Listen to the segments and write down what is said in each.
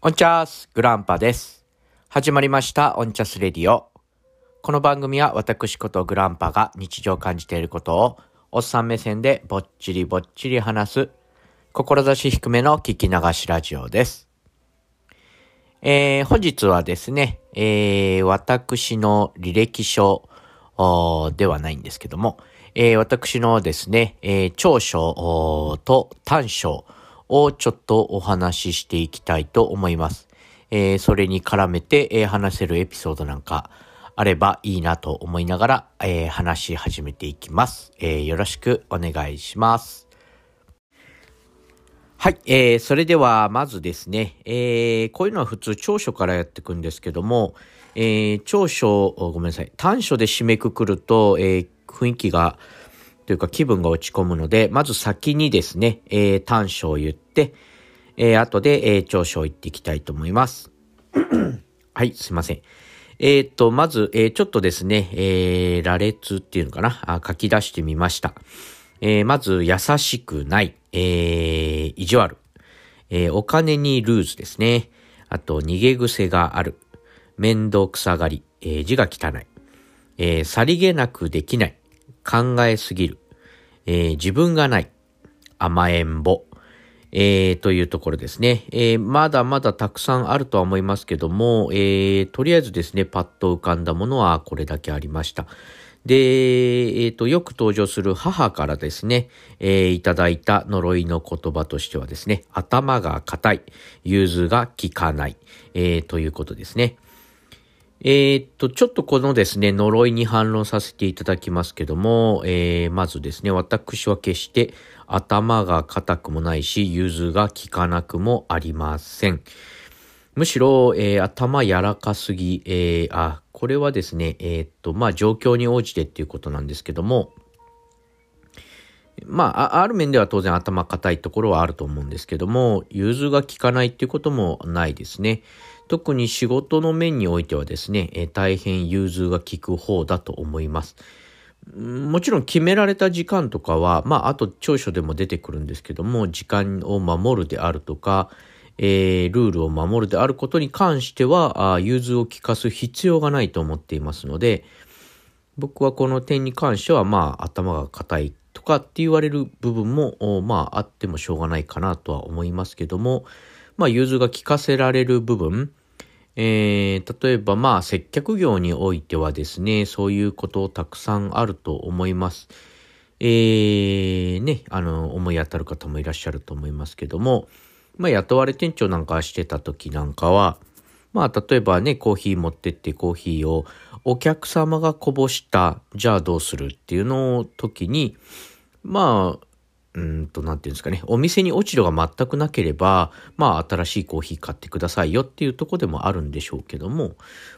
オンチャースグランパです。始まりましたオンチャスレディオ。この番組は私ことグランパが日常感じていることをおっさん目線でぼっちりぼっちり話す志低めの聞き流しラジオです。えー、本日はですね、えー、私の履歴書ではないんですけども、えー、私のですね、え、長所と短所をちょっとお話ししていきたいと思います。えーそれに絡めて、えー話せるエピソードなんかあればいいなと思いながら、えー話し始めていきます、えーよろしくお願いします。はい、えー、それではまずですね、えーこういうのは普通長所からやっていくんですけども、えー長所、ごめんなさい、短所で締めくくると、えー雰囲気が、というか気分が落ち込むので、まず先にですね、えー短所を言って、えー後で、えー長所を言っていきたいと思います。はい、すいません。えーっと、まず、えーちょっとですね、えー羅列っていうのかな、あ書き出してみました。えーまず、優しくない、えー意地悪、えーお金にルーズですね。あと、逃げ癖がある。面倒くさがり、えー字が汚い。えーさりげなくできない。考えすぎる。えー自分がない。甘えんぼ。えーというところですね。えーまだまだたくさんあるとは思いますけども、えーとりあえずですね、パッと浮かんだものはこれだけありました。で、えーと、よく登場する母からですね、えーいただいた呪いの言葉としてはですね、頭が硬い、融通が効かない、えーということですね。えーっと、ちょっとこのですね、呪いに反論させていただきますけども、えーまずですね、私は決して頭が硬くもないし、融通が効かなくもありません。むしろ、えー頭柔らかすぎ、えーあ、これはですね、えーっと、まあ、状況に応じてっていうことなんですけども、まあ、ある面では当然頭固いところはあると思うんですけども、融通が効かないっていうこともないですね。特に仕事の面においてはですね、え大変融通が効く方だと思います。もちろん決められた時間とかは、まあ、あと長所でも出てくるんですけども、時間を守るであるとか、えールールを守るであることに関しては、あ融通を利かす必要がないと思っていますので、僕はこの点に関しては、まあ、頭が硬いとかって言われる部分も、まあ、あってもしょうがないかなとは思いますけども、まあ、融通が利かせられる部分、えー例えば、まあ、接客業においてはですね、そういうことたくさんあると思います。えー、ね、あの、思い当たる方もいらっしゃると思いますけども、まあ、雇われ店長なんかしてた時なんかは、まあ、例えばね、コーヒー持ってってコーヒーをお客様がこぼした、じゃあどうするっていうのを時に、まあ、うんと、なんていうんですかね、お店に落ち度が全くなければ、まあ、新しいコーヒー買ってくださいよっていうとこでもあるんでしょうけども、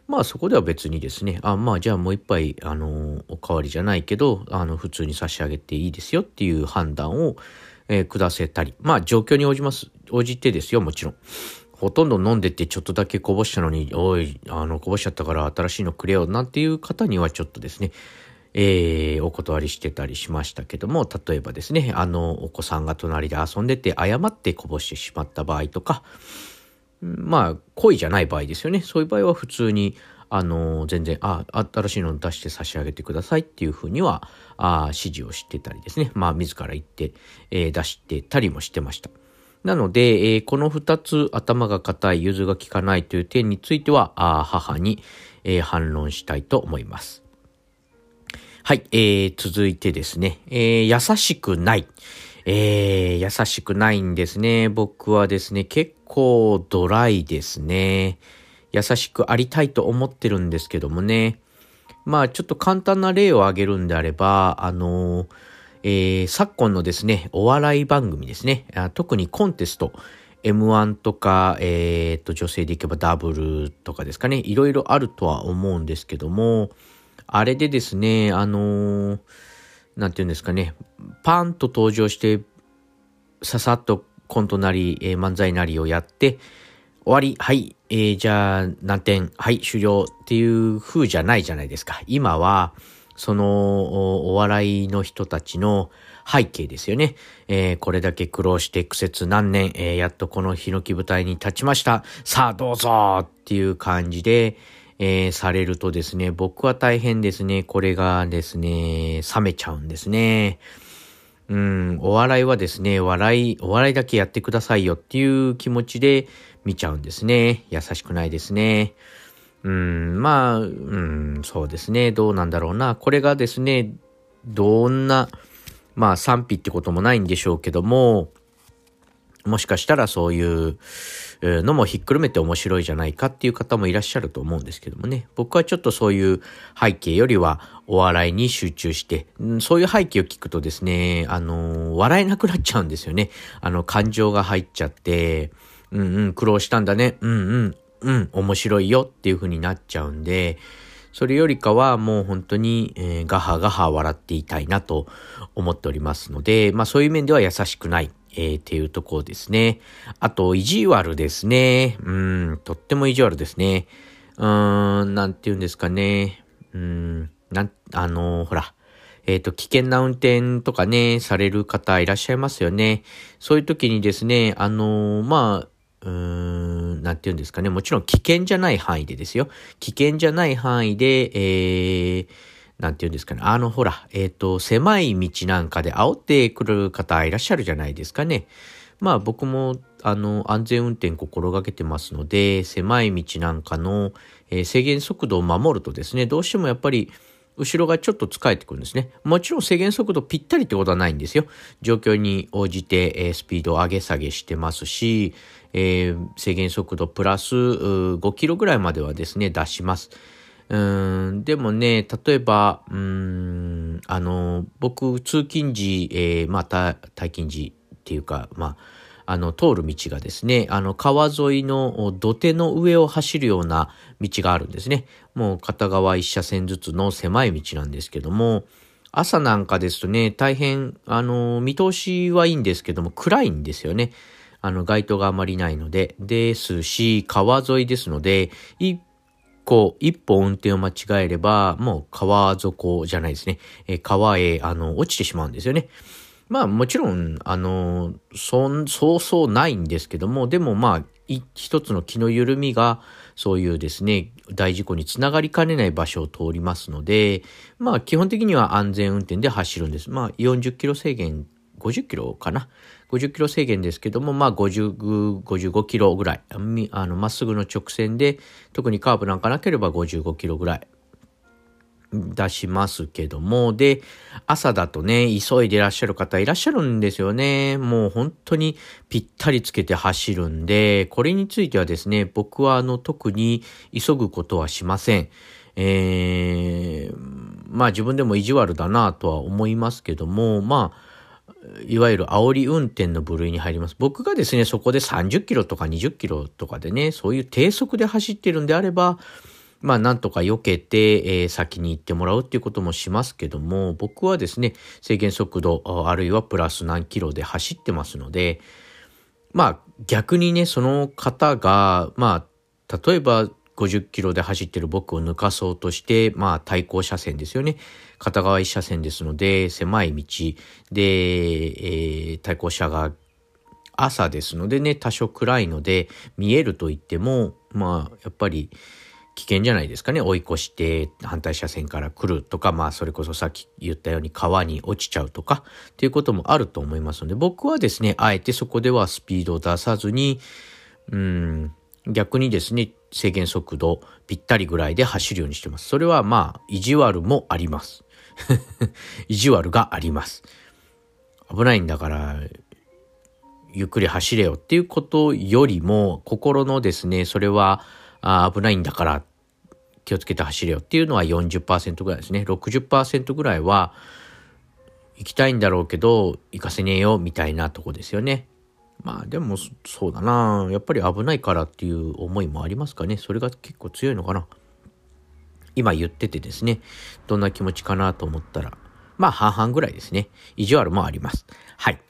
まあ、そこでは別にですね、あ、まあ、じゃあもう一杯、あの、おかわりじゃないけど、あの、普通に差し上げていいですよっていう判断を、えー下せたり、まあ、状況に応じます、応じてですよ、もちろん。ほとんど飲んでてちょっとだけこぼしたのに、おい、あの、こぼしちゃったから新しいのくれよ、なんていう方にはちょっとですね、えーお断りしてたりしましたけども、例えばですね、あの、お子さんが隣で遊んでて誤ってこぼしてしまった場合とか、まあ、故意じゃない場合ですよね。そういう場合は普通に、あの、全然、あ、新しいの出して差し上げてくださいっていうふうには、あ指示をしてたりですね。まあ、自ら言って、えー出してたりもしてました。なので、えーこの二つ、頭が硬い、融通が効かないという点については、あ母に、えー反論したいと思います。はい、えー、続いてですね、えー優しくない。えー、優しくないんですね。僕はですね、結構ドライですね。優しくありたいと思ってるんですけどもね。まあ、ちょっと簡単な例を挙げるんであれば、あのーえー昨今のですね、お笑い番組ですね。特にコンテスト。M1 とか、えー、と、女性でいけばダブルとかですかね。いろいろあるとは思うんですけども、あれでですね、あのーなんていうんですかね、パンと登場して、ささっとコントなり、えー漫才なりをやって、終わり、はい、えーじゃあ何点、はい、終了っていう風じゃないじゃないですか。今は、そのお笑いの人たちの背景ですよね。えー、これだけ苦労して苦節何年、えー、やっとこのヒノキ舞台に立ちました。さあどうぞっていう感じで、えー、されるとですね、僕は大変ですね、これがですね、冷めちゃうんですね。うん、お笑いはですね、笑い、お笑いだけやってくださいよっていう気持ちで見ちゃうんですね。優しくないですね。うん、まあ、うん、そうですね。どうなんだろうな。これがですね、どんな、まあ賛否ってこともないんでしょうけども、もしかしたらそういうのもひっくるめて面白いじゃないかっていう方もいらっしゃると思うんですけどもね。僕はちょっとそういう背景よりはお笑いに集中して、そういう背景を聞くとですね、あの、笑えなくなっちゃうんですよね。あの、感情が入っちゃって、うんうん、苦労したんだね。うんうん、うん、面白いよっていう風になっちゃうんで、それよりかはもう本当に、えー、ガハガハ笑っていたいなと思っておりますので、まあそういう面では優しくない。えー、っていうとこですね。あと、意地悪ですね。うん、とっても意地悪ですね。うーん、なんて言うんですかね。うん、なん、あのー、ほら。えっ、ー、と、危険な運転とかね、される方いらっしゃいますよね。そういう時にですね、あのー、まあ、うーん、なんて言うんですかね。もちろん危険じゃない範囲でですよ。危険じゃない範囲で、えー、なんて言うんですかね。あの、ほら、えっ、ー、と、狭い道なんかで煽ってくる方いらっしゃるじゃないですかね。まあ僕も、あの、安全運転心がけてますので、狭い道なんかの、えー、制限速度を守るとですね、どうしてもやっぱり、後ろがちょっと疲れてくるんですね。もちろん制限速度ぴったりってことはないんですよ。状況に応じて、えー、スピードを上げ下げしてますし、えー、制限速度プラス5キロぐらいまではですね、出します。うん、でもね、例えば、うん、あの、僕、通勤時、えー、また、退勤時っていうか、まあ、あの、通る道がですね、あの、川沿いの土手の上を走るような道があるんですね。もう片側一車線ずつの狭い道なんですけども、朝なんかですとね、大変、あの、見通しはいいんですけども、暗いんですよね。あの、街灯があまりないので、ですし、川沿いですので、一個、一歩運転を間違えれば、もう川底じゃないですね。え川へ、あの、落ちてしまうんですよね。まあもちろん、あの、そ、そうそうないんですけども、でもまあ、一つの気の緩みが、そういうですね、大事故につながりかねない場所を通りますので、まあ基本的には安全運転で走るんです。まあ40キロ制限50キロかな？50キロ制限ですけども、まあ50、55キロぐらい。あの、まっすぐの直線で、特にカーブなんかなければ55キロぐらい。出しますけども、で、朝だとね、急いでいらっしゃる方いらっしゃるんですよね。もう本当にぴったりつけて走るんで、これについてはですね、僕はあの特に急ぐことはしません。えー、まあ自分でも意地悪だなとは思いますけども、まあ、いわゆる煽り運転の部類に入ります。僕がですね、そこで30キロとか20キロとかでね、そういう低速で走ってるんであれば、まあなんとか避けて、えー、先に行ってもらうっていうこともしますけども、僕はですね、制限速度あるいはプラス何キロで走ってますので、まあ逆にね、その方が、まあ例えば50キロで走ってる僕を抜かそうとして、まあ対向車線ですよね。片側一車線ですので、狭い道で、えー、対向車が朝ですのでね、多少暗いので、見えると言っても、まあ、やっぱり危険じゃないですかね。追い越して反対車線から来るとか、まあ、それこそさっき言ったように川に落ちちゃうとか、っていうこともあると思いますので、僕はですね、あえてそこではスピードを出さずに、うん、逆にですね、制限速度ぴったりぐらいで走るようにしてます。それはまあ、意地悪もあります。意地悪があります。危ないんだから、ゆっくり走れよっていうことよりも、心のですね、それはあ危ないんだから気をつけて走れよっていうのは40%ぐらいですね。60%ぐらいは、行きたいんだろうけど、行かせねえよみたいなとこですよね。まあでもそうだなやっぱり危ないからっていう思いもありますかね。それが結構強いのかな。今言っててですね、どんな気持ちかなと思ったら、まあ半々ぐらいですね。意地悪もあります。はい。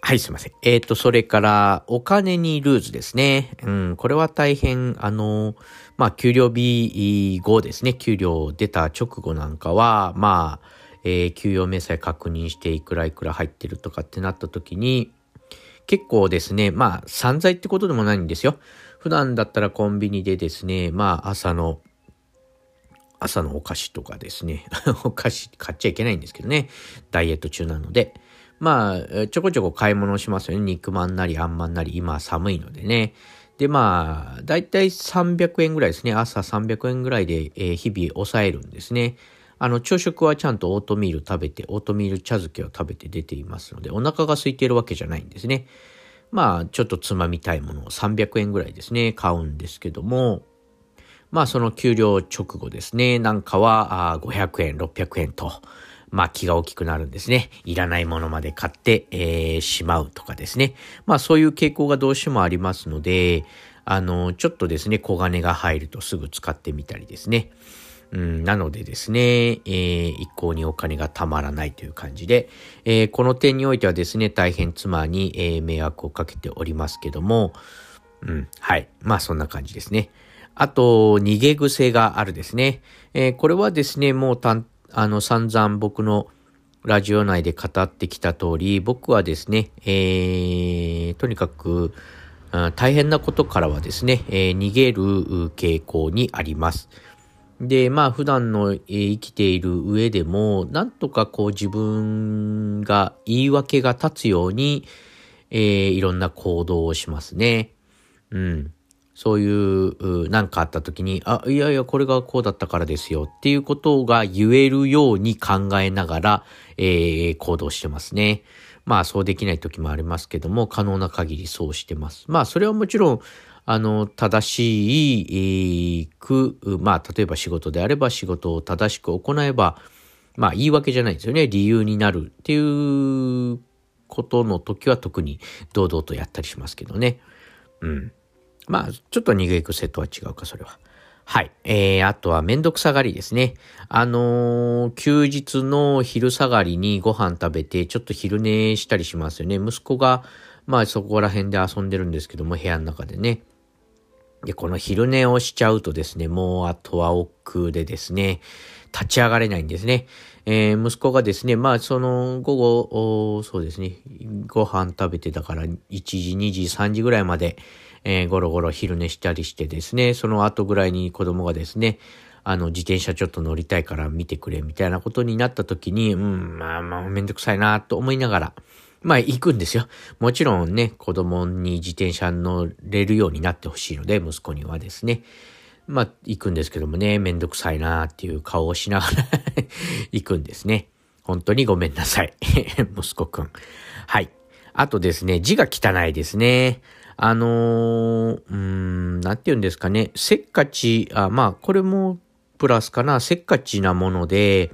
はい、すいません。えっ、ー、と、それから、お金にルーズですね。うん、これは大変、あの、まあ、給料日後ですね。給料出た直後なんかは、まあ、えー、給与明細確認していくらいくら入ってるとかってなった時に、結構ですね、まあ、散財ってことでもないんですよ。普段だったらコンビニでですね、まあ、朝の、朝のお菓子とかですね、お菓子買っちゃいけないんですけどね、ダイエット中なので、まあ、ちょこちょこ買い物しますよね。肉まんなりあんまんなり、今寒いのでね。で、まあ、だいたい300円ぐらいですね。朝300円ぐらいで、えー、日々抑えるんですね。あの、朝食はちゃんとオートミール食べて、オートミール茶漬けを食べて出ていますので、お腹が空いているわけじゃないんですね。まあ、ちょっとつまみたいものを300円ぐらいですね、買うんですけども、まあ、その給料直後ですね、なんかは500円、600円と、まあ気が大きくなるんですね。いらないものまで買って、えー、しまうとかですね。まあそういう傾向がどうしてもありますので、あの、ちょっとですね、小金が入るとすぐ使ってみたりですね。うん、なのでですね、えー、一向にお金がたまらないという感じで、えー、この点においてはですね、大変妻に、えー、迷惑をかけておりますけども、うん、はい。まあそんな感じですね。あと、逃げ癖があるですね。えー、これはですね、もうたん、あの、散々僕のラジオ内で語ってきた通り、僕はですね、えー、とにかく、大変なことからはですね、えー、逃げる傾向にあります。で、まあ普段の、えー、生きている上でも、なんとかこう自分が言い訳が立つように、えー、いろんな行動をしますね。うん。そういう、なんかあった時に、あ、いやいや、これがこうだったからですよっていうことが言えるように考えながら、えー、行動してますね。まあ、そうできない時もありますけども、可能な限りそうしてます。まあ、それはもちろん、あの、正しい、えー、く、まあ、例えば仕事であれば仕事を正しく行えば、まあ、言い訳じゃないですよね。理由になるっていうことの時は特に堂々とやったりしますけどね。うん。まあ、ちょっと逃げ癖とは違うか、それは。はい。えー、あとはめんどくさがりですね。あのー、休日の昼下がりにご飯食べて、ちょっと昼寝したりしますよね。息子が、まあそこら辺で遊んでるんですけども、部屋の中でね。で、この昼寝をしちゃうとですね、もうあとは億劫でですね、立ち上がれないんですね。えー、息子がですね、まあその午後、そうですね、ご飯食べてだから1時、2時、3時ぐらいまで、えー、ゴロゴロ昼寝したりしてですね、その後ぐらいに子供がですね、あの、自転車ちょっと乗りたいから見てくれ、みたいなことになった時に、うん、まあまあめんどくさいなと思いながら、まあ行くんですよ。もちろんね、子供に自転車乗れるようになってほしいので、息子にはですね。まあ行くんですけどもね、めんどくさいなっていう顔をしながら 行くんですね。本当にごめんなさい。息子くん。はい。あとですね、字が汚いですね。あのー、うん、なんて言うんですかね、せっかち、あ、まあ、これもプラスかな、せっかちなもので、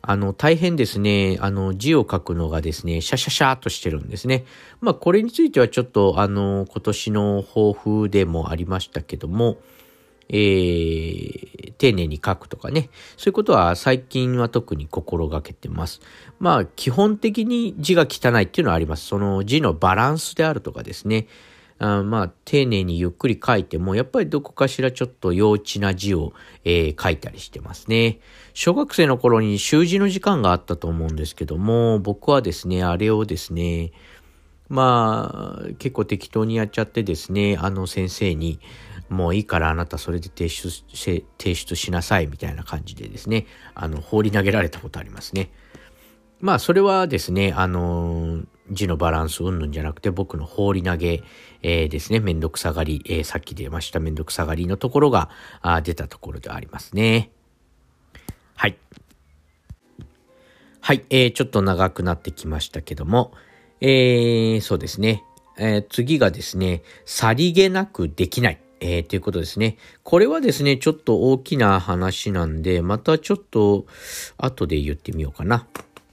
あの、大変ですね、あの、字を書くのがですね、シャシャシャーとしてるんですね。まあ、これについてはちょっと、あの、今年の抱負でもありましたけども、えー、丁寧に書くとかね。そういうことは最近は特に心がけてます。まあ、基本的に字が汚いっていうのはあります。その字のバランスであるとかですね。あまあ、丁寧にゆっくり書いても、やっぱりどこかしらちょっと幼稚な字を、えー、書いたりしてますね。小学生の頃に習字の時間があったと思うんですけども、僕はですね、あれをですね、まあ、結構適当にやっちゃってですね、あの先生に、もういいからあなたそれで提出し、提出しなさいみたいな感じでですね、あの、放り投げられたことありますね。まあ、それはですね、あの、字のバランスうんぬんじゃなくて、僕の放り投げ、えー、ですね、めんどくさがり、えー、さっき出ましためんどくさがりのところが、あ出たところではありますね。はい。はい、えー、ちょっと長くなってきましたけども、えー、そうですね。えー、次がですね、さりげなくできない。えー、ということですね。これはですね、ちょっと大きな話なんで、またちょっと後で言ってみようかな。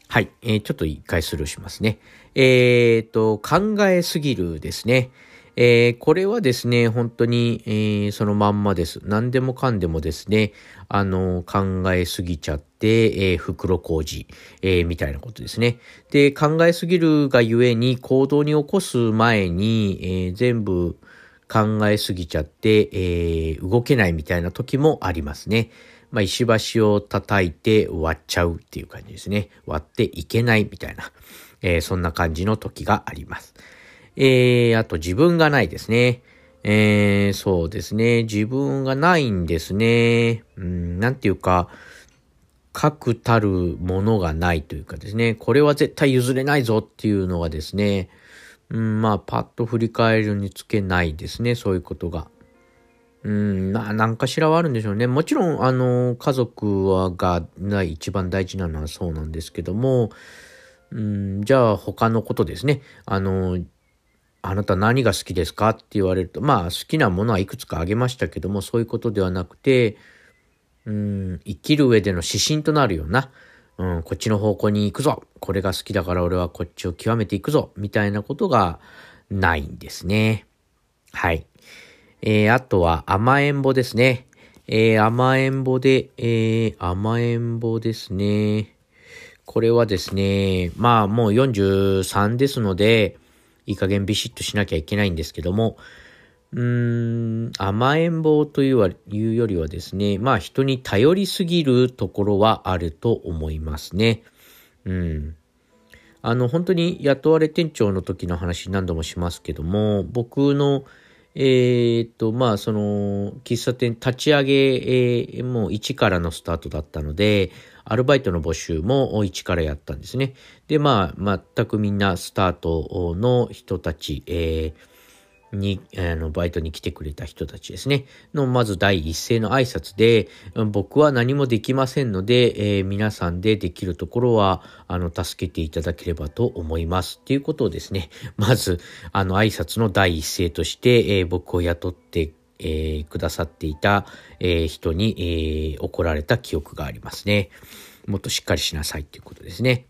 はい。えー、ちょっと一回スルーしますね。えー、と、考えすぎるですね。えー、これはですね、本当に、えー、そのまんまです。何でもかんでもですね、あの、考えすぎちゃって、えー、袋小路、えー、みたいなことですね。で、考えすぎるがゆえに行動に起こす前に、えー、全部考えすぎちゃって、えー、動けないみたいな時もありますね。まあ、石橋を叩いて割っちゃうっていう感じですね。割っていけないみたいな、えー、そんな感じの時があります。えー、あと自分がないですね。えー、そうですね。自分がないんですね。うん、なんていうか、確たるものがないというかですね、これは絶対譲れないぞっていうのがですね、うん、まあ、パッと振り返るにつけないですね、そういうことが。うん、な、なんかしらはあるんでしょうね。もちろん、あの、家族はが、が一番大事なのはそうなんですけども、うん、じゃあ他のことですね。あの、あなた何が好きですか？って言われると、まあ好きなものはいくつかあげましたけども、そういうことではなくて、うん、生きる上での指針となるような、うん、こっちの方向に行くぞこれが好きだから俺はこっちを極めていくぞみたいなことがないんですね。はい。えー、あとは甘えんぼですね。えー、甘えんぼで、えー、甘えんぼですね。これはですね、まあもう43ですので、いい加減ビシッとしなきゃいけないんですけども、うーん、甘えん坊というはいうよりはですね、まあ人に頼りすぎるところはあると思いますね。うん。あの、本当に雇われ店長の時の話何度もしますけども、僕の、えー、っと、まあ、その、喫茶店立ち上げ、えー、もう1からのスタートだったので、アルバイトの募集も1からやったんですね。で、まあ、全くみんなスタートの人たち、えーに、あの、バイトに来てくれた人たちですね。の、まず第一声の挨拶で、僕は何もできませんので、えー、皆さんでできるところは、あの、助けていただければと思います。っていうことをですね、まず、あの、挨拶の第一声として、えー、僕を雇って、えー、くださっていた、えー、人に、えー、怒られた記憶がありますね。もっとしっかりしなさいっていうことですね。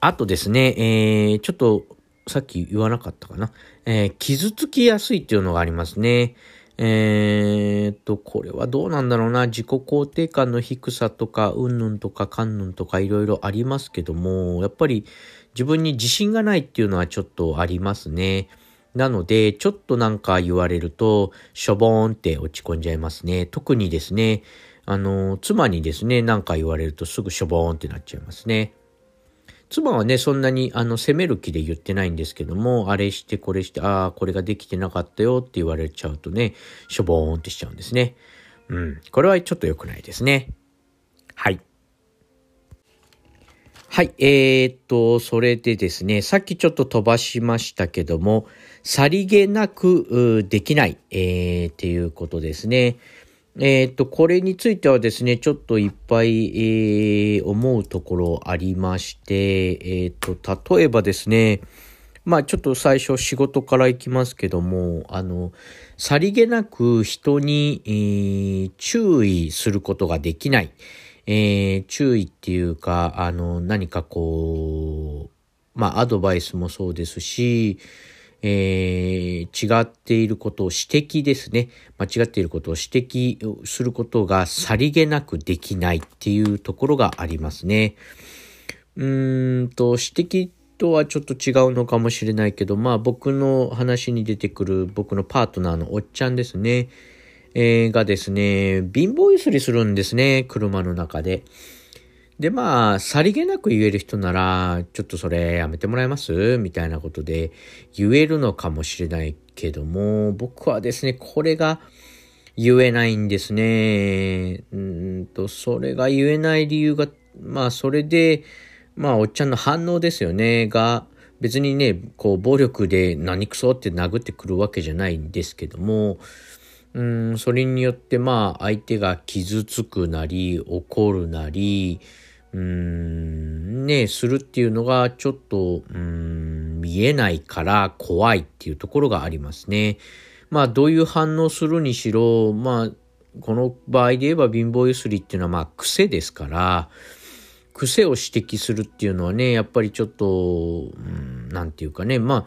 あとですね、えー、ちょっとさっき言わなかったかな。えー、傷つきやすいっていうのがありますね。えー、っと、これはどうなんだろうな。自己肯定感の低さとか、うんぬんとかかんぬんとかいろいろありますけども、やっぱり自分に自信がないっていうのはちょっとありますね。なので、ちょっとなんか言われると、しょぼーんって落ち込んじゃいますね。特にですね、あの、妻にですね、なんか言われるとすぐしょぼーんってなっちゃいますね。妻はね、そんなにあの責める気で言ってないんですけども、あれしてこれして、ああ、これができてなかったよって言われちゃうとね、しょぼーんってしちゃうんですね。うん。これはちょっと良くないですね。はい。はい。えー、っと、それでですね、さっきちょっと飛ばしましたけども、さりげなくできない、えー、っていうことですね。えっ、ー、と、これについてはですね、ちょっといっぱい、えー、思うところありまして、えっ、ー、と、例えばですね、まあちょっと最初仕事からいきますけども、あの、さりげなく人に、えー、注意することができない。えー、注意っていうか、あの、何かこう、まあアドバイスもそうですし、えー、違っていることを指摘ですね。間違っていることを指摘することがさりげなくできないっていうところがありますね。うーんと、指摘とはちょっと違うのかもしれないけど、まあ僕の話に出てくる僕のパートナーのおっちゃんですね。えー、がですね、貧乏ゆすりするんですね、車の中で。で、まあ、さりげなく言える人なら、ちょっとそれやめてもらえます？みたいなことで言えるのかもしれないけども、僕はですね、これが言えないんですね。うんと、それが言えない理由が、まあ、それで、まあ、おっちゃんの反応ですよね、が、別にね、こう、暴力で何くそって殴ってくるわけじゃないんですけども、うん、それによって、まあ、相手が傷つくなり、怒るなり、うーん、ね、するっていうのがちょっと、うん、見えないから怖いっていうところがありますね。まあ、どういう反応するにしろ、まあ、この場合で言えば貧乏ゆすりっていうのはまあ癖ですから、癖を指摘するっていうのはね、やっぱりちょっと、うん、なんていうかね、まあ、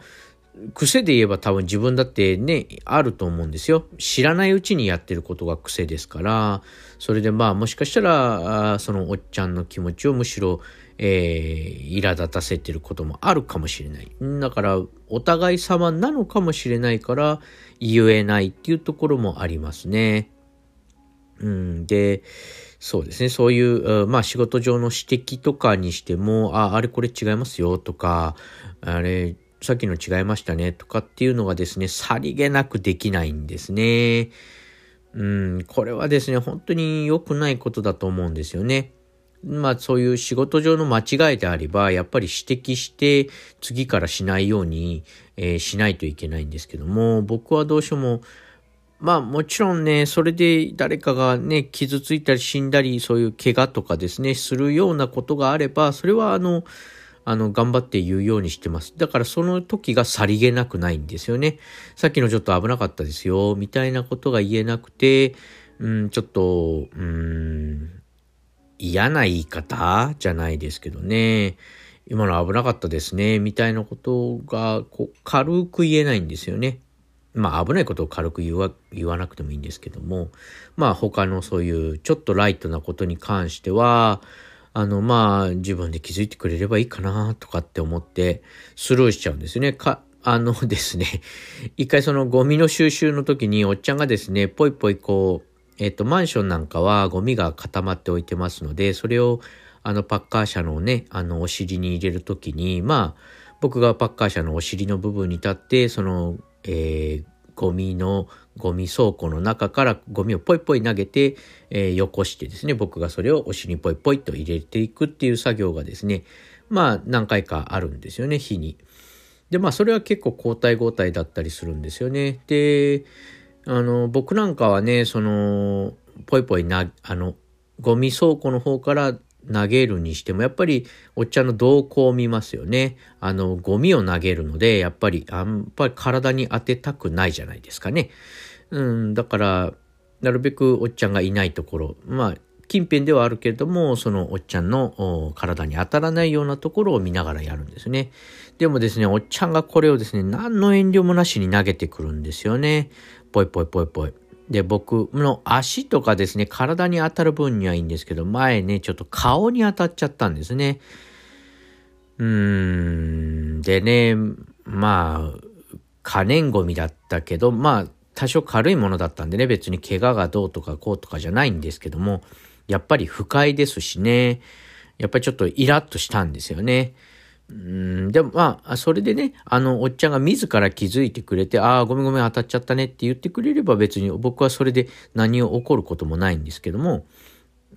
癖で言えば多分自分だってね、あると思うんですよ。知らないうちにやってることが癖ですから、それでまあもしかしたら、そのおっちゃんの気持ちをむしろ、えー、苛立たせてることもあるかもしれない。だから、お互い様なのかもしれないから、言えないっていうところもありますね。うん、で、そうですね、そういう、まあ仕事上の指摘とかにしても、あ、あれこれ違いますよとか、あれ、さっきの違いましたねとかっていうのがですね、さりげなくできないんですね。うん、これはですね、本当に良くないことだと思うんですよね。まあそういう仕事上の間違いであれば、やっぱり指摘して次からしないように、えー、しないといけないんですけども、僕はどうしても、まあもちろんね、それで誰かがね、傷ついたり死んだり、そういう怪我とかですね、するようなことがあれば、それはあの、あの、頑張って言うようにしてます。だからその時がさりげなくないんですよね。さっきのちょっと危なかったですよ、みたいなことが言えなくて、うん、ちょっと、うん、嫌な言い方じゃないですけどね。今の危なかったですね。みたいなことが、こう、軽く言えないんですよね。まあ危ないことを軽く言わ言わなくてもいいんですけども、まあ他のそういうちょっとライトなことに関しては、あのまあ自分で気づいてくれればいいかなとかって思ってスルーしちゃうんですね。か、あのですね、一回そのゴミの収集の時におっちゃんがですね、ぽいぽいこう、えっ、と、マンションなんかはゴミが固まっておいてますので、それをあのパッカー車のね、あのお尻に入れるときに、まあ、僕がパッカー車のお尻の部分に立って、その、えー、ゴミの、ゴミ倉庫の中からゴミをポイポイ投げて、えー、よこしてですね、僕がそれをお尻にポイポイと入れていくっていう作業がですね、まあ何回かあるんですよね、日に。で、まあそれは結構交代交代だったりするんですよね。で、あの、僕なんかはね、その、ぽいぽいな、あの、ゴミ倉庫の方から投げるにしても、やっぱりおっちゃんの動向を見ますよね。あの、ゴミを投げるので、やっぱり、あんぱり体に当てたくないじゃないですかね。うん、だから、なるべくおっちゃんがいないところ、まあ、近辺ではあるけれども、そのおっちゃんの体に当たらないようなところを見ながらやるんですね。でもですね、おっちゃんがこれをですね、何の遠慮もなしに投げてくるんですよね。ぽいぽいぽいぽい。で、僕の足とかですね、体に当たる分にはいいんですけど、前ね、ちょっと顔に当たっちゃったんですね。うーん、でね、まあ、可燃ゴミだったけど、まあ、多少軽いものだったんでね、別に怪我がどうとかこうとかじゃないんですけども、やっぱり不快ですしね、やっぱりちょっとイラッとしたんですよね。うん、でもまあ、それでね、あの、おっちゃんが自ら気づいてくれて、ああ、ごめんごめん当たっちゃったねって言ってくれれば別に僕はそれで何を起こることもないんですけども、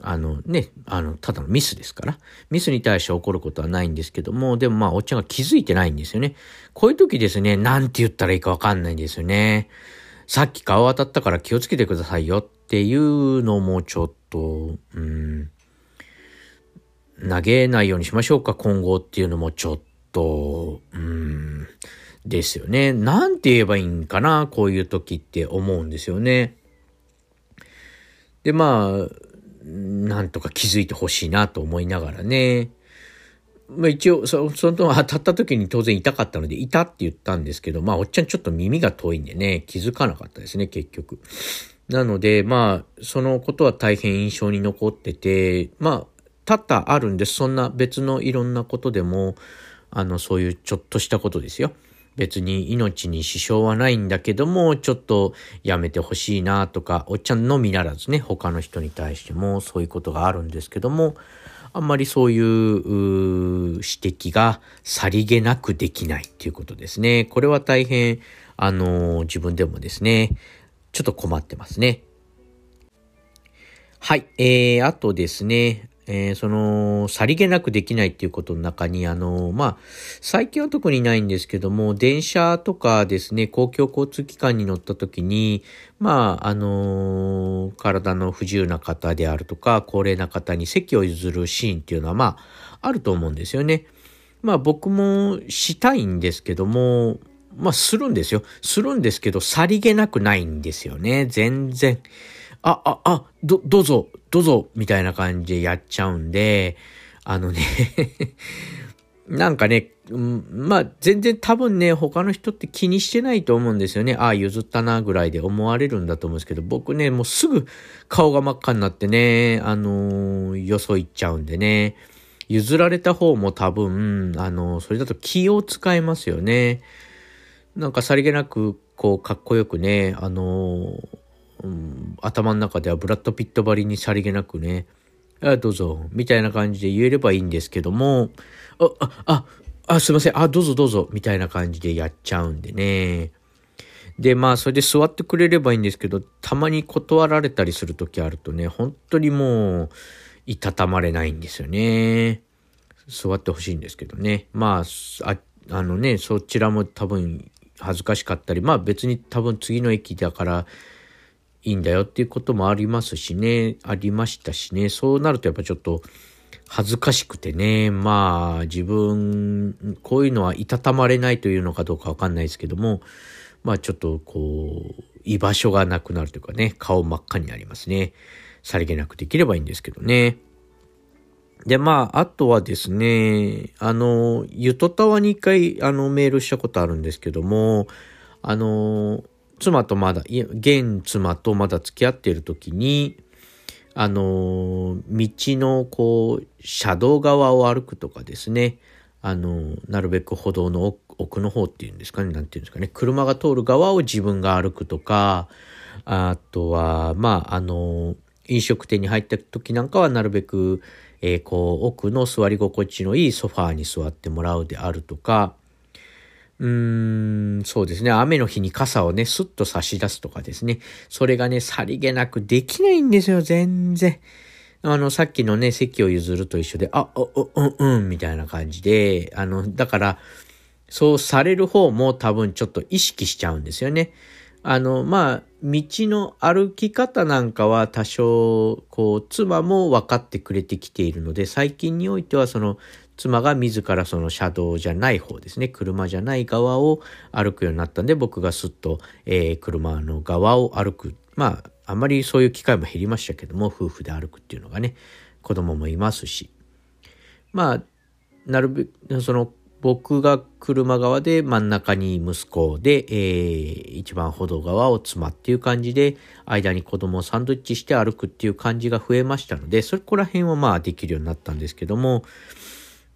あのね、あの、ただのミスですから、ミスに対して起こることはないんですけども、でもまあ、おっちゃんが気づいてないんですよね。こういう時ですね、なんて言ったらいいかわかんないんですよね。さっき顔当たったから気をつけてくださいよっていうのもちょっと、うん、投げないようにしましょうか、今後っていうのもちょっと、うん、ですよね。なんて言えばいいんかな、こういう時って思うんですよね。で、まあ、なんとか気づいてほしいなと思いながらね。まあ一応、そその当たった時に当然痛かったので、いたって言ったんですけど、まあおっちゃんちょっと耳が遠いんでね、気づかなかったですね、結局。なので、まあ、そのことは大変印象に残ってて、まあ、多々あるんです。そんな別のいろんなことでも、あの、そういうちょっとしたことですよ。別に命に支障はないんだけども、ちょっとやめてほしいなとか、おっちゃんのみならずね、他の人に対してもそういうことがあるんですけども、あんまりそういう指摘がさりげなくできないっていうことですね。これは大変、あの、自分でもですね、ちょっと困ってますね。はい。えー、あとですね、えー、その、さりげなくできないっていうことの中に、あの、まあ、最近は特にないんですけども、電車とかですね、公共交通機関に乗った時に、まあ、あの、体の不自由な方であるとか、高齢な方に席を譲るシーンっていうのは、まあ、あると思うんですよね。まあ、僕もしたいんですけども、まあ、するんですよ。するんですけど、さりげなくないんですよね。全然。あ、あ、あ、ど、どうぞ、どうぞ、みたいな感じでやっちゃうんで、あのね なんかね、まあ、全然多分ね、他の人って気にしてないと思うんですよね。ああ、譲ったな、ぐらいで思われるんだと思うんですけど、僕ね、もうすぐ顔が真っ赤になってね、あのー、よそ行っちゃうんでね、譲られた方も多分、あのー、それだと気を使いますよね。なんかさりげなく、こう、かっこよくね、あのーうん、頭の中ではブラッド・ピットばりにさりげなくね、あ、どうぞ、みたいな感じで言えればいいんですけども、あ、あ、あ、あ、すいません、あ、どうぞどうぞ、みたいな感じでやっちゃうんでね。で、まあ、それで座ってくれればいいんですけど、たまに断られたりする時あるとね、本当にもう、いたたまれないんですよね。座ってほしいんですけどね。まあ、ああのね、そちらも多分恥ずかしかったり、まあ別に多分次の駅だからいいんだよっていうこともありますしね、ありましたしね、そうなるとやっぱちょっと恥ずかしくてね、まあ自分、こういうのはいたたまれないというのかどうかわかんないですけども、まあちょっとこう、居場所がなくなるというかね、顔真っ赤になりますね。さりげなくできればいいんですけどね。で、まあ、あとはですね、あの、ゆとたわに一回、あの、メールしたことあるんですけども、あの、妻とまだ、現妻とまだ付き合っている時に、あの、道の、こう、車道側を歩くとかですね、あの、なるべく歩道の奥の方っていうんですかね、なんていうんですかね、車が通る側を自分が歩くとか、あとは、まあ、あの、飲食店に入った時なんかはなるべく、えー、こう、奥の座り心地のいいソファーに座ってもらうであるとか、うーん、そうですね。雨の日に傘をね、スッと差し出すとかですね。それがね、さりげなくできないんですよ、全然。あの、さっきのね、席を譲ると一緒で、あ、お、お、うん、うん、みたいな感じで、あの、だから、そうされる方も多分ちょっと意識しちゃうんですよね。あの、まあ、道の歩き方なんかは多少、こう、妻も分かってくれてきているので、最近においてはその、妻が自らその車道じゃない方ですね、車じゃない側を歩くようになったんで、僕がすっと、えー、車の側を歩く。まあ、あんまりそういう機会も減りましたけども、夫婦で歩くっていうのがね、子供もいますし。まあ、なるべく、その、僕が車側で真ん中に息子で、えー、一番歩道側を妻っていう感じで、間に子供をサンドイッチして歩くっていう感じが増えましたので、そこら辺はまあできるようになったんですけども、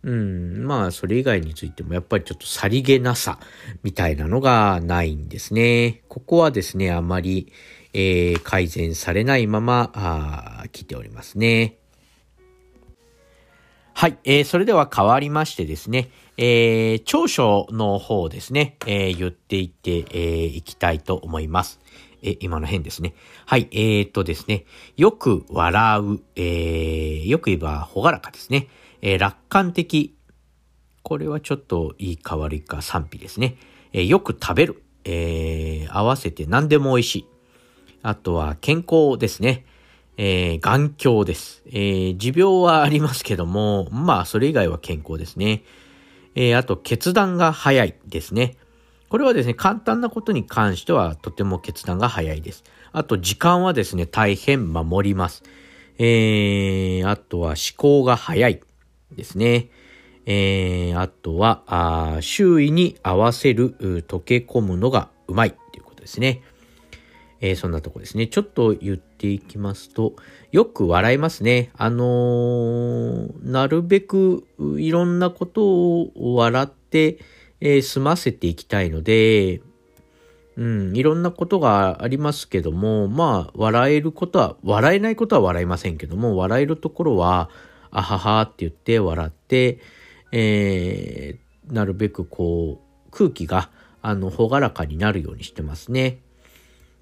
うん、まあそれ以外についてもやっぱりちょっとさりげなさみたいなのがないんですね。ここはですね、あまり、えー、改善されないまま、あ来ておりますね。はい、えー、それでは変わりましてですね、えー、長所の方ですね、えー、言っていって、えー、いきたいと思います。え、今の変ですね。はい、えー、っとですね、よく笑う、えー、よく言えば、ほがらかですね。えー、楽観的。これはちょっといい変わりか賛否ですね。えー、よく食べる。えー、合わせて何でも美味しい。あとは健康ですね。えー、眼鏡です。えー、持病はありますけども、まあ、それ以外は健康ですね。えー、あと、決断が早いですね。これはですね、簡単なことに関してはとても決断が早いです。あと、時間はですね、大変守ります。えー、あとは思考が早いですね。えー、あとは、あ周囲に合わせる、溶け込むのがうまいということですね。えー、そんなとこですね。ちょっと言っていきますと、よく笑いますね。あのー、なるべくいろんなことを笑って、えー、済ませていきたいので、うん、いろんなことがありますけども、まあ、笑えることは、笑えないことは笑いませんけども、笑えるところは、あははって言って笑って、えー、なるべくこう、空気が、あの、ほがらかになるようにしてますね。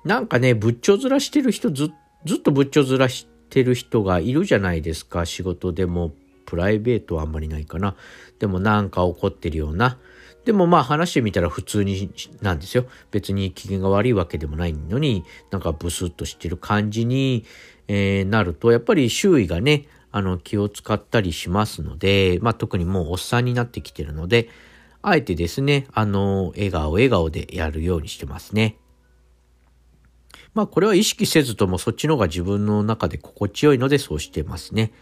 なんかね、仏頂面してる人ず、ずっと仏頂面してる人がいるじゃないですか。仕事でも、プライベートはあんまりないかな。でもなんか怒ってるような。でもまあ話してみたら普通になんですよ。別に機嫌が悪いわけでもないのに、なんかブスッとしてる感じに、えー、なると、やっぱり周囲がね、あの気を使ったりしますので、まあ特にもうおっさんになってきてるので、あえてですね、あの、笑顔笑顔でやるようにしてますね。まあこれは意識せずともそっちの方が自分の中で心地よいのでそうしてますね。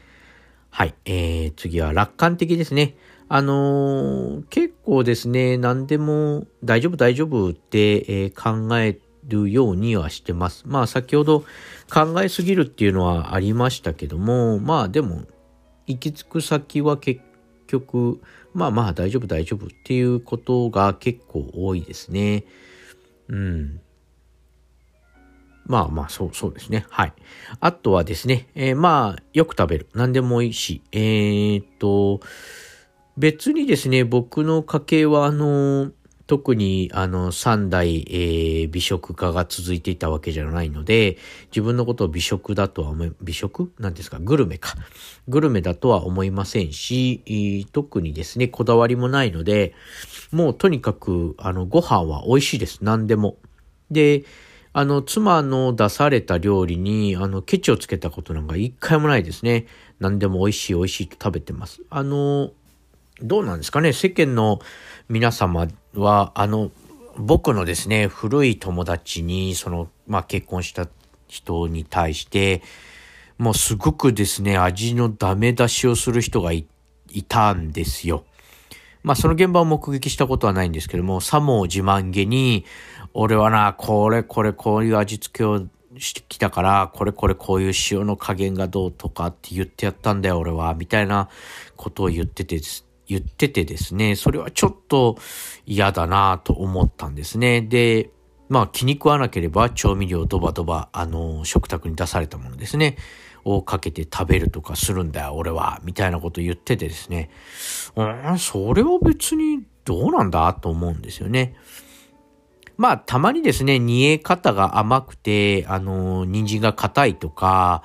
はい。えー、次は楽観的ですね。あのー、結構ですね、何でも大丈夫大丈夫って、えー、考えるようにはしてます。まあ先ほど考えすぎるっていうのはありましたけども、まあでも行き着く先は結局、まあまあ大丈夫大丈夫っていうことが結構多いですね。うん。まあまあ、そう、そうですね。はい。あとはですね、えー、まあ、よく食べる。何でも美味し。えー、っと、別にですね、僕の家系は、あの、特にあの三代、えー、美食家が続いていたわけじゃないので、自分のことを美食だとは思い、美食？なんですか？グルメか。グルメだとは思いませんし、特にですね、こだわりもないので、もうとにかく、あの、ご飯は美味しいです。何でも。で、あの、妻の出された料理に、あの、ケチをつけたことなんか一回もないですね。何でも美味しい美味しいと食べてます。あの、どうなんですかね？世間の皆様は、あの、僕のですね、古い友達に、その、まあ、結婚した人に対して、もうすごくですね、味のダメ出しをする人がいたんですよ。まあ、その現場を目撃したことはないんですけども、さも自慢げに、俺はな、これこれこういう味付けをしてきたから、これこれこういう塩の加減がどうとかって言ってやったんだよ、俺は、みたいなことを言っててです言っててですね、それはちょっと嫌だなと思ったんですね。で、まあ気に食わなければ調味料ドバドバ、あの、食卓に出されたものですね。をかけて食べるとかするんだよ、俺は。みたいなこと言っててですね。うん、それは別にどうなんだと思うんですよね。まあ、たまにですね、煮え方が甘くて、あの、人参が硬いとか、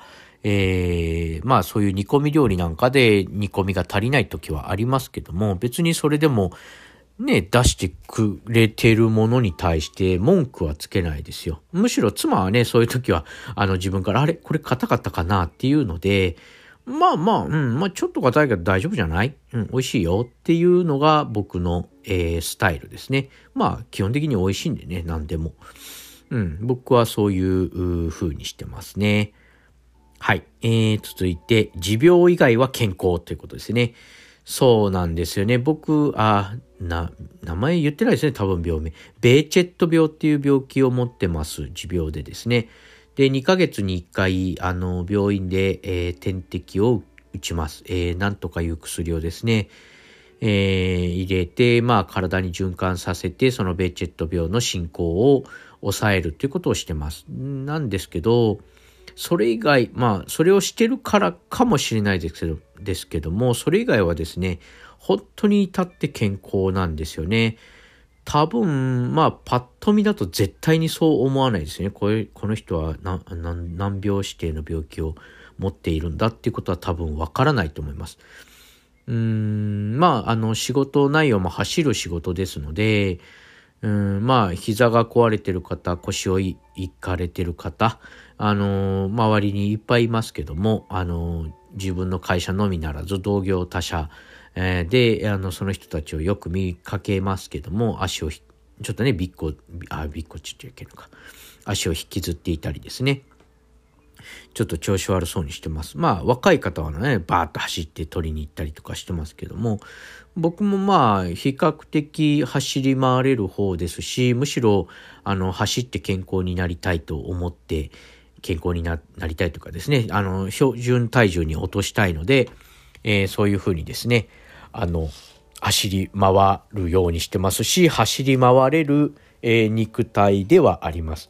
えー、まあそういう煮込み料理なんかで煮込みが足りない時はありますけども、別にそれでもね、出してくれてるものに対して文句はつけないですよ。むしろ妻はね、そういう時は、あの自分から、あれこれ硬かったかなっていうので、まあまあ、うん、まあちょっと硬いけど大丈夫じゃない？うん、美味しいよっていうのが僕の、えー、スタイルですね。まあ基本的に美味しいんでね、何でも。うん、僕はそういう風にしてますね。はい。えー、続いて、持病以外は健康ということですね。そうなんですよね。僕、あ、な、名前言ってないですね。多分病名。ベーチェット病っていう病気を持ってます。持病でですね。で、2ヶ月に1回、あの、病院で、えー、点滴を打ちます。えー、なんとかいう薬をですね、えー、入れて、まあ、体に循環させて、そのベーチェット病の進行を抑えるということをしてます。なんですけど、それ以外、まあ、それをしてるからかもしれないですけど、ですけども、それ以外はですね、本当に至って健康なんですよね。多分、まあ、パッと見だと絶対にそう思わないですね。これこの人は難病指定の病気を持っているんだっていうことは多分わからないと思います。うーん、まあ、あの、仕事内容も走る仕事ですので、うん、まあ、膝が壊れてる方、腰をいかれてる方、あの、周りにいっぱいいますけども、あの、自分の会社のみならず同業他社、えー、で、あの、その人たちをよく見かけますけども、足をちょっとね、びっこ、あ、びっこちっちゃいけるのか。足を引きずっていたりですね。ちょっと調子悪そうにしてます。まあ、若い方はね、バーッと走って取りに行ったりとかしてますけども、僕もまあ、比較的走り回れる方ですし、むしろ、あの、走って健康になりたいと思って、健康になりたいとかですね、あの、標準体重に落としたいので、えー、そういうふうにですね、あの、走り回るようにしてますし、走り回れる、えー、肉体ではあります。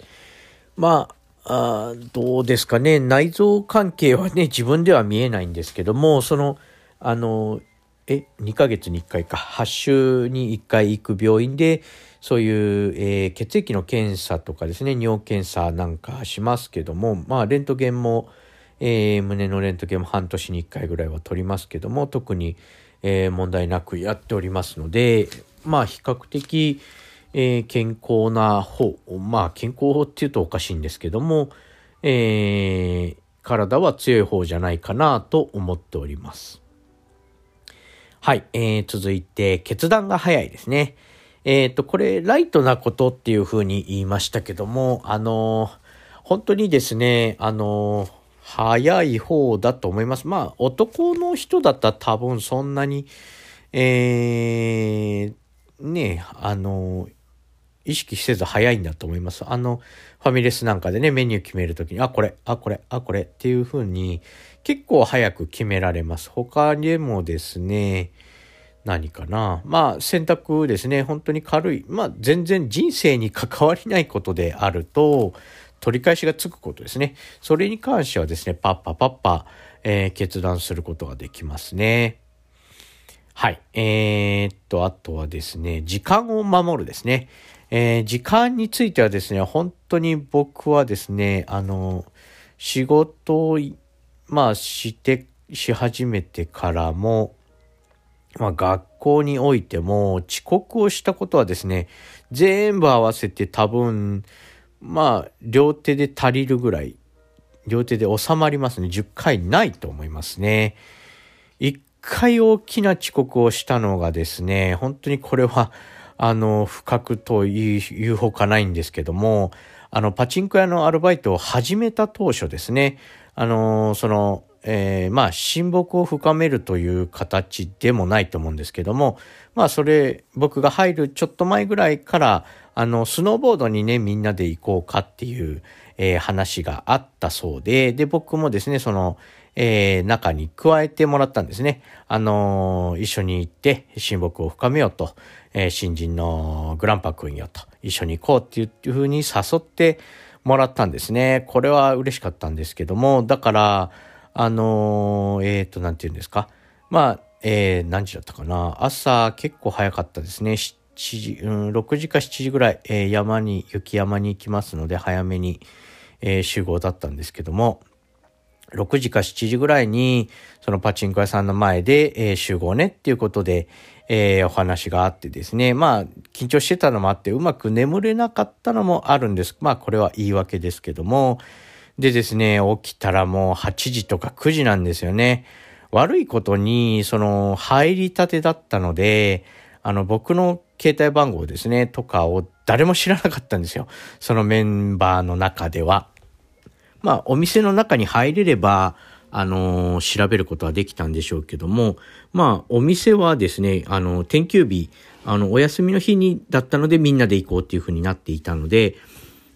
まあ、あどうですかね、内臓関係はね、自分では見えないんですけども、その、あの、え、2ヶ月に1回か、8週に1回行く病院で、そういう、えー、血液の検査とかですね、尿検査なんかしますけども、まあ、レントゲンも、えー、胸のレントゲンも半年に1回ぐらいは取りますけども、特に、えー、問題なくやっておりますので、まあ、比較的、え健康な方、まあ、健康っていうとおかしいんですけども、え体は強い方じゃないかなと思っております。はい、えー、続いて、決断が早いですね。えっ、ー、と、これ、ライトなことっていうふうに言いましたけども、あの本当にですね、あの早い方だと思います。まあ、男の人だったら多分そんなに、えー、ね、あの意識せず早いんだと思います。あの、ファミレスなんかでね、メニュー決めるときに、あ、これ、あ、これ、あ、これっていう風に、結構早く決められます。他にもですね、何かな。まあ、選択ですね。本当に軽い。まあ、全然人生に関わりないことであると、取り返しがつくことですね。それに関してはですね、パッパパッパ、えー、決断することができますね。はい。えー、っと、あとはですね、時間を守るですね。えー、時間についてはですね、本当に僕はですね、あの、仕事を、まあ、して、し始めてからも、まあ、学校においても遅刻をしたことはですね、全部合わせて多分、まあ、両手で足りるぐらい、両手で収まりますね。10回ないと思いますね。1回大きな遅刻をしたのがですね、本当にこれは、あの、不覚というほかないんですけども、あの、パチンコ屋のアルバイトを始めた当初ですね、あの、その、えー、まあ、親睦を深めるという形でもないと思うんですけども、まあ、それ、僕が入るちょっと前ぐらいから、あの、スノーボードにね、みんなで行こうかっていう、えー、話があったそうで、で、僕もですね、その、えー、中に加えてもらったんですね。あのー、一緒に行って親睦を深めようと、えー、新人のグランパ君よと、一緒に行こうっていうふうに誘ってもらったんですね。これは嬉しかったんですけども、だから、あのえっ、と、なんて言うんですか？まあ、え何時だったかな？朝結構早かったですね。7時、うん、6時か7時ぐらい、え山に、雪山に行きますので、早めに、え集合だったんですけども、6時か7時ぐらいに、そのパチンコ屋さんの前で、えー、集合ねっていうことで、えー、お話があってですね。まあ、緊張してたのもあって、うまく眠れなかったのもあるんです。まあ、これは言い訳ですけども。でですね、起きたらもう8時とか9時なんですよね。悪いことに、その、入りたてだったので、あの、僕の携帯番号ですね、とかを誰も知らなかったんですよ。そのメンバーの中では。まあ、お店の中に入れれば、あの、調べることはできたんでしょうけども、まあ、お店はですね、あの、天休日、あの、お休みの日に、だったのでみんなで行こうっていうふうになっていたので、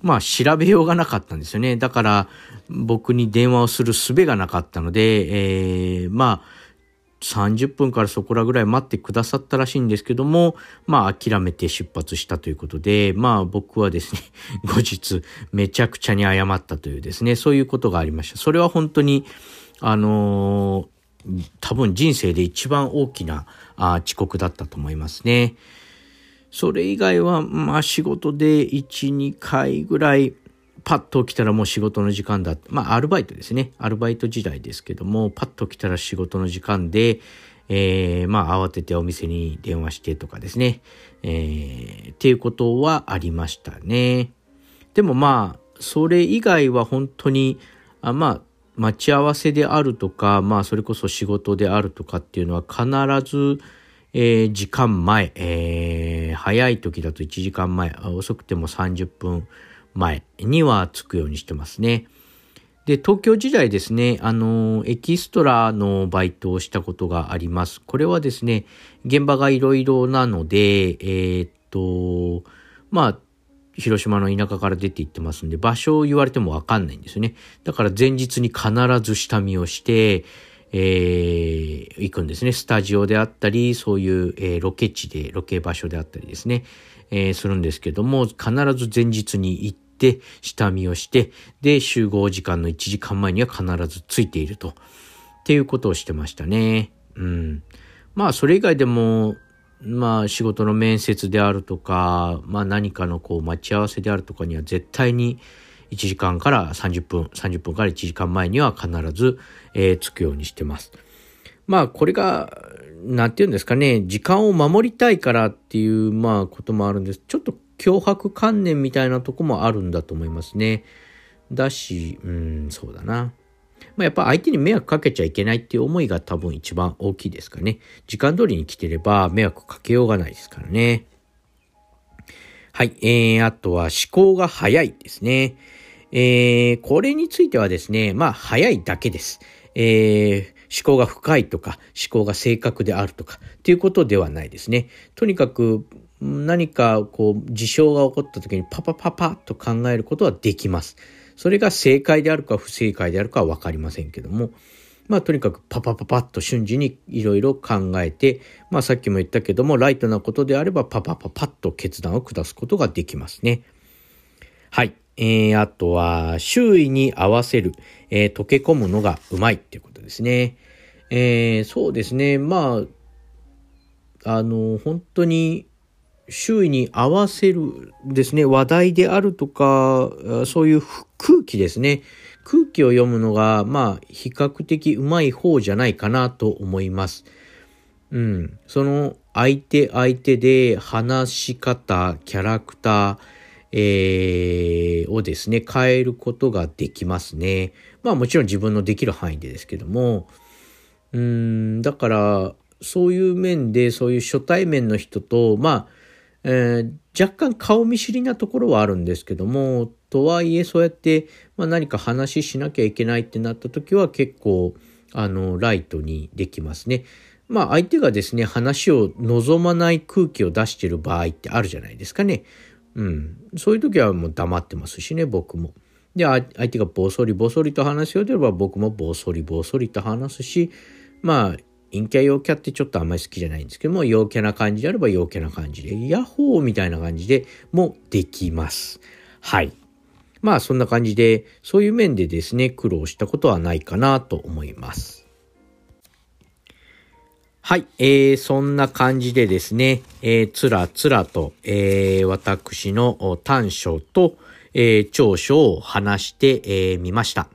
まあ、調べようがなかったんですよね。だから、僕に電話をする術がなかったので、えー、まあ、30分からそこらぐらい待ってくださったらしいんですけども、まあ諦めて出発したということで、まあ僕はですね、後日めちゃくちゃに謝ったというですね、そういうことがありました。それは本当に、あのー、多分人生で一番大きなあ遅刻だったと思いますね。それ以外は、まあ仕事で1、2回ぐらい、パッと起きたらもう仕事の時間だ。まあ、アルバイトですね。アルバイト時代ですけども、パッと起きたら仕事の時間で、えー、まあ、慌ててお店に電話してとかですね。えー、っていうことはありましたね。でもまあ、それ以外は本当に、あまあ、待ち合わせであるとか、まあ、それこそ仕事であるとかっていうのは必ず、えー、時間前、えー、早い時だと1時間前、遅くても30分前には着くようにしてますね。で、東京時代ですね、あの、エキストラのバイトをしたことがあります。これはですね、現場がいろいろなので、えー、っと、まあ、広島の田舎から出て行ってますんで、場所を言われてもわかんないんですよね。だから前日に必ず下見をして、えー、行くんですね。スタジオであったり、そういう、えー、ロケ地で、ロケ場所であったりですね。えー、するんですけども、必ず前日に行って、下見をして、で、集合時間の1時間前には必ずついていると。っていうことをしてましたね。うん。まあ、それ以外でも、まあ、仕事の面接であるとか、まあ、何かのこう、待ち合わせであるとかには絶対に、1時間から30分、30分から1時間前には必ず、えー、着くようにしてます。まあ、これが、なんて言うんですかね、時間を守りたいからっていう、まあ、こともあるんです。ちょっと脅迫観念みたいなとこもあるんだと思いますね。だし、うん、そうだな。まあ、やっぱ相手に迷惑かけちゃいけないっていう思いが多分一番大きいですかね。時間通りに来てれば迷惑かけようがないですからね。はい。えー、あとは思考が早いですね。えー、これについてはですね、まあ、早いだけです。えー、思考が深いとか、思考が正確であるとか、っていうことではないですね。とにかく、何かこう事象が起こった時にパパパパッと考えることはできます。それが正解であるか不正解であるかはわかりませんけども、まあとにかくパパパパッと瞬時にいろいろ考えて、まあさっきも言ったけども、ライトなことであればパパパパッと決断を下すことができますね。はい。えー、あとは、周囲に合わせる、えー、溶け込むのがうまいっていうことですね。えー、そうですね。まあ、あの、本当に、周囲に合わせるですね、話題であるとか、そういう空気ですね。空気を読むのが、まあ、比較的うまい方じゃないかなと思います。うん。その相手相手で話し方、キャラクター、えー、をですね、変えることができますね。まあもちろん自分のできる範囲でですけども、うん、だから、そういう面で、そういう初対面の人と、まあ、えー、若干顔見知りなところはあるんですけども、とはいえそうやって、まあ、何か話ししなきゃいけないってなった時は結構、あの、ライトにできますね。まあ相手がですね、話を望まない空気を出してる場合ってあるじゃないですかね。うん。そういう時はもう黙ってますしね、僕も。で、相手がボソリボソリと話すようであれば僕もボソリボソリと話すし、まあ、陰キャ陽キャってちょっとあんまり好きじゃないんですけども、陽キャな感じであれば陽キャな感じで、ヤッホーみたいな感じでもできます。はい。まあそんな感じで、そういう面でですね、苦労したことはないかなと思います。はい、えー、そんな感じでですね、えー、つらつらと、えー、私の短所と、えー、長所を話してみ、えー、ました。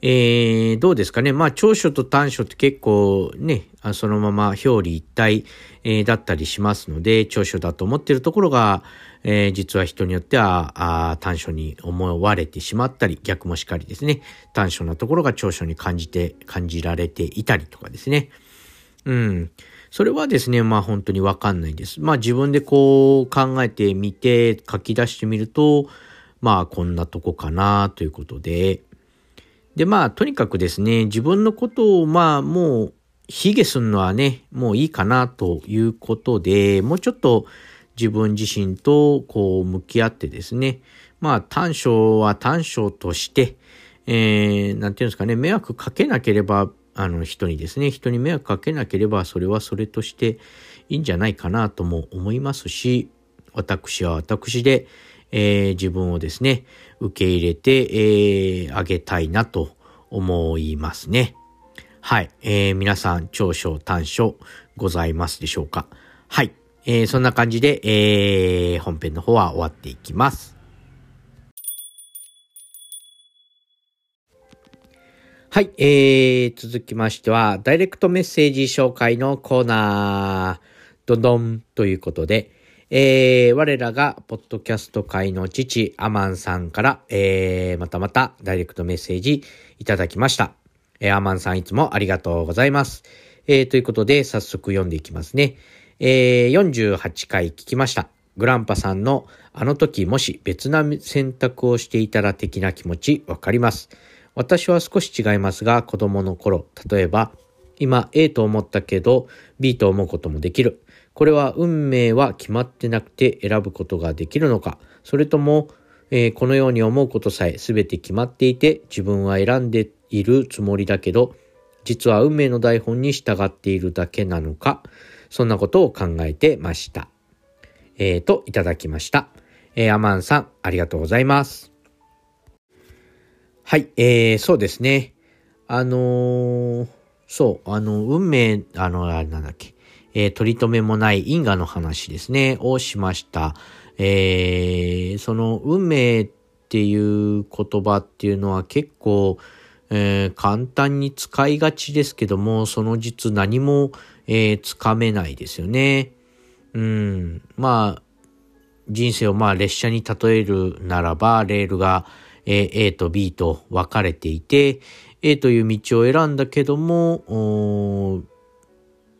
えー、どうですかね。まあ、長所と短所って結構ね、そのまま表裏一体、えー、だったりしますので、長所だと思っているところが、えー、実は人によっては短所に思われてしまったり、逆もしかりですね。短所なところが長所に感じて、感じられていたりとかですね。うん。それはですね、まあ本当にわかんないです。まあ自分でこう考えてみて書き出してみると、まあこんなとこかなということで。でまあとにかくですね、自分のことをまあもう卑下するのはね、もういいかなということで、もうちょっと自分自身とこう向き合ってですね、まあ短所は短所として、えー、なんていうんですかね、迷惑かけなければあの人にですね、人に迷惑かけなければそれはそれとしていいんじゃないかなとも思いますし、私は私で、えー、自分をですね、受け入れて、えー、あげたいなと思いますね。はい。えー、皆さん、長所短所ございますでしょうか？はい。えー、そんな感じで、えー、本編の方は終わっていきます。はい、えー、続きましては、ダイレクトメッセージ紹介のコーナー、どんどんということで、えー、我らが、ポッドキャスト界の父、アマンさんから、えー、またまた、ダイレクトメッセージいただきました。えー、アマンさんいつもありがとうございます。えー、ということで、早速読んでいきますね。えー、48回聞きました。グランパさんの、あの時もし別な選択をしていたら的な気持ち、わかります。私は少し違いますが、子供の頃、例えば、今 A と思ったけど B と思うこともできる。これは運命は決まってなくて選ぶことができるのか、それとも、えー、このように思うことさえ全て決まっていて自分は選んでいるつもりだけど、実は運命の台本に従っているだけなのか、そんなことを考えてました。えー、と、いただきました。えー、アマンさん、ありがとうございます。はい、えー、そうですね。あのー、そう、あの、運命、あの、あれなんだっけ、えー、取り留めもない因果の話ですね、をしました。えー、その、運命っていう言葉っていうのは結構、えー、簡単に使いがちですけども、その実何も、えー、つかめないですよね。うん。まあ、人生をまあ列車に例えるならば、レールが、え A と B と分かれていて、A という道を選んだけども、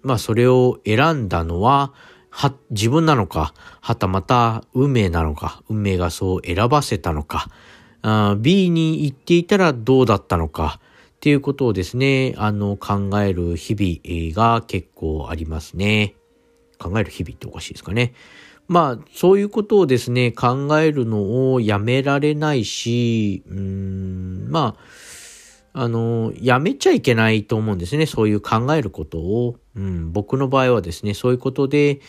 まあそれを選んだのは、は、自分なのか、はたまた運命なのか、運命がそう選ばせたのか、あ B に行っていたらどうだったのか、っていうことをですね、あの、考える日々が結構ありますね。考える日々っておかしいですかね。まあ、そういうことをですね、考えるのをやめられないし、うん、まあ、あの、やめちゃいけないと思うんですね。そういう考えることを。うん、僕の場合はですね、そういうことで、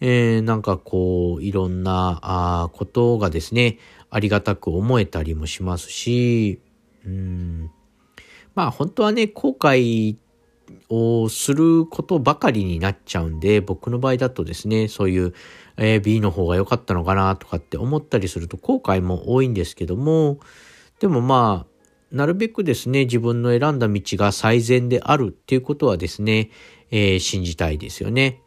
えー、なんかこう、いろんな、あことがですね、ありがたく思えたりもしますし、うん、まあ本当はね、後悔をすることばかりになっちゃうんで、僕の場合だとですね、そういう、えー、B の方が良かったのかなとかって思ったりすると後悔も多いんですけども、でもまあ、なるべくですね、自分の選んだ道が最善であるっていうことはですね、えー、信じたいですよね。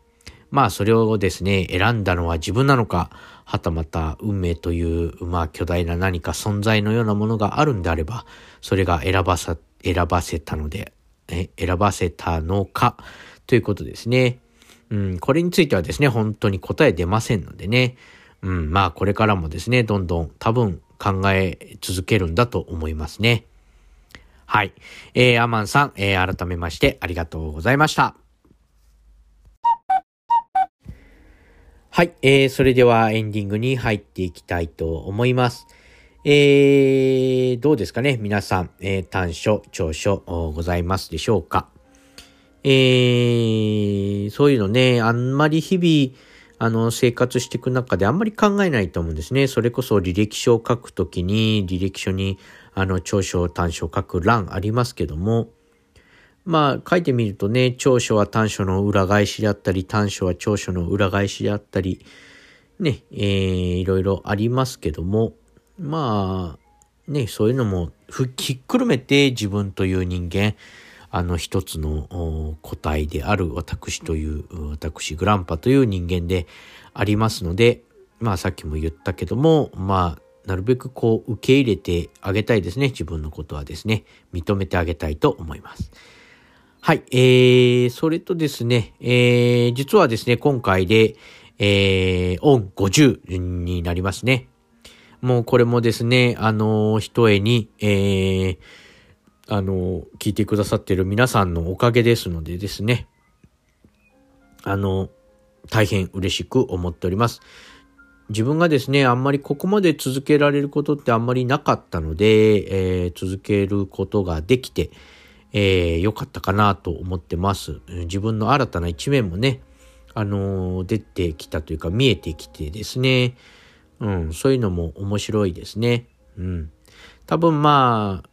まあそれをですね、選んだのは自分なのか、はたまた運命という、まあ巨大な何か存在のようなものがあるんであれば、それが選ばさ、選ばせたので、え選ばせたのか、ということですね。うん、これについてはですね、本当に答え出ませんのでね。うん、まあこれからもですね、どんどん多分考え続けるんだと思いますね。はい。えー、アマンさん、えー、改めましてありがとうございました。はい。えー、それではエンディングに入っていきたいと思います。えー、どうですかね皆さん、えー、短所、長所、ございますでしょうか。えー、そういうのね、あんまり日々、あの、生活していく中であんまり考えないと思うんですね。それこそ履歴書を書くときに、履歴書に、あの、長所、短所書く欄ありますけども、まあ、書いてみるとね、長所は短所の裏返しであったり、短所は長所の裏返しであったり、ね、えー、いろいろありますけども、まあ、ね、そういうのもひっくるめて自分という人間、あの一つの個体である私という、私グランパという人間でありますので、まあさっきも言ったけども、まあなるべくこう受け入れてあげたいですね。自分のことはですね、認めてあげたいと思います。はい、えー、それとですね、えー、実はですね、今回で、えー、オン50になりますね。もうこれもですね、あのー、一重に、えー、あの、聞いてくださってる皆さんのおかげですのでですね、あの、大変嬉しく思っております。自分がですね、あんまりここまで続けられることってあんまりなかったので、えー、続けることができて、えー、良かったかなと思ってます。自分の新たな一面もね、あのー、出てきたというか見えてきてですね、うん、そういうのも面白いですね。うん。多分まあ、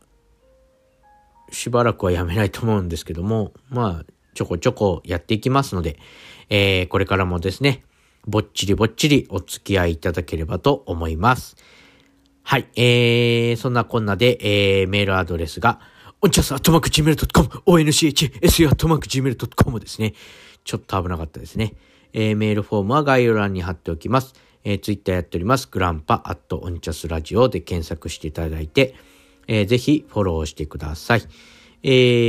しばらくはやめないと思うんですけども、まあ、ちょこちょこやっていきますので、えー、これからもですね、ぼっちりぼっちりお付き合いいただければと思います。はい。えー、そんなこんなで、えー、メールアドレスが、おんちゃすアットマーク gmail.com、onchs アットマーク gmail.com ですね。ちょっと危なかったですね。えー、メールフォームは概要欄に貼っておきます。えー、ツイッターやっております。グランパアットオンチャスラジオで検索していただいて、えー、ぜひフォローしてください。え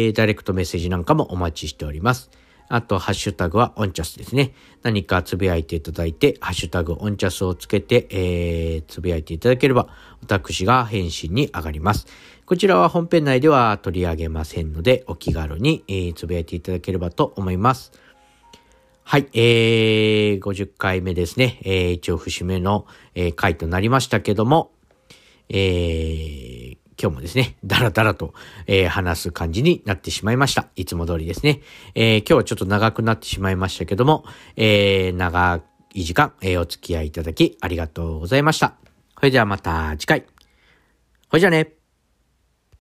ー、ダイレクトメッセージなんかもお待ちしております。あと、ハッシュタグはオンチャスですね。何かつぶやいていただいて、ハッシュタグオンチャスをつけて、えー、つぶやいていただければ、私が返信に上がります。こちらは本編内では取り上げませんので、お気軽に、えー、つぶやいていただければと思います。はい、えー、50回目ですね。えー、一応節目の、えー、回となりましたけども、えー、今日もですね、だらだらと、えー、話す感じになってしまいました。いつも通りですね。えー、今日はちょっと長くなってしまいましたけども、えー、長い時間、えー、お付き合いいただきありがとうございました。それではまた次回。ほいじゃあね。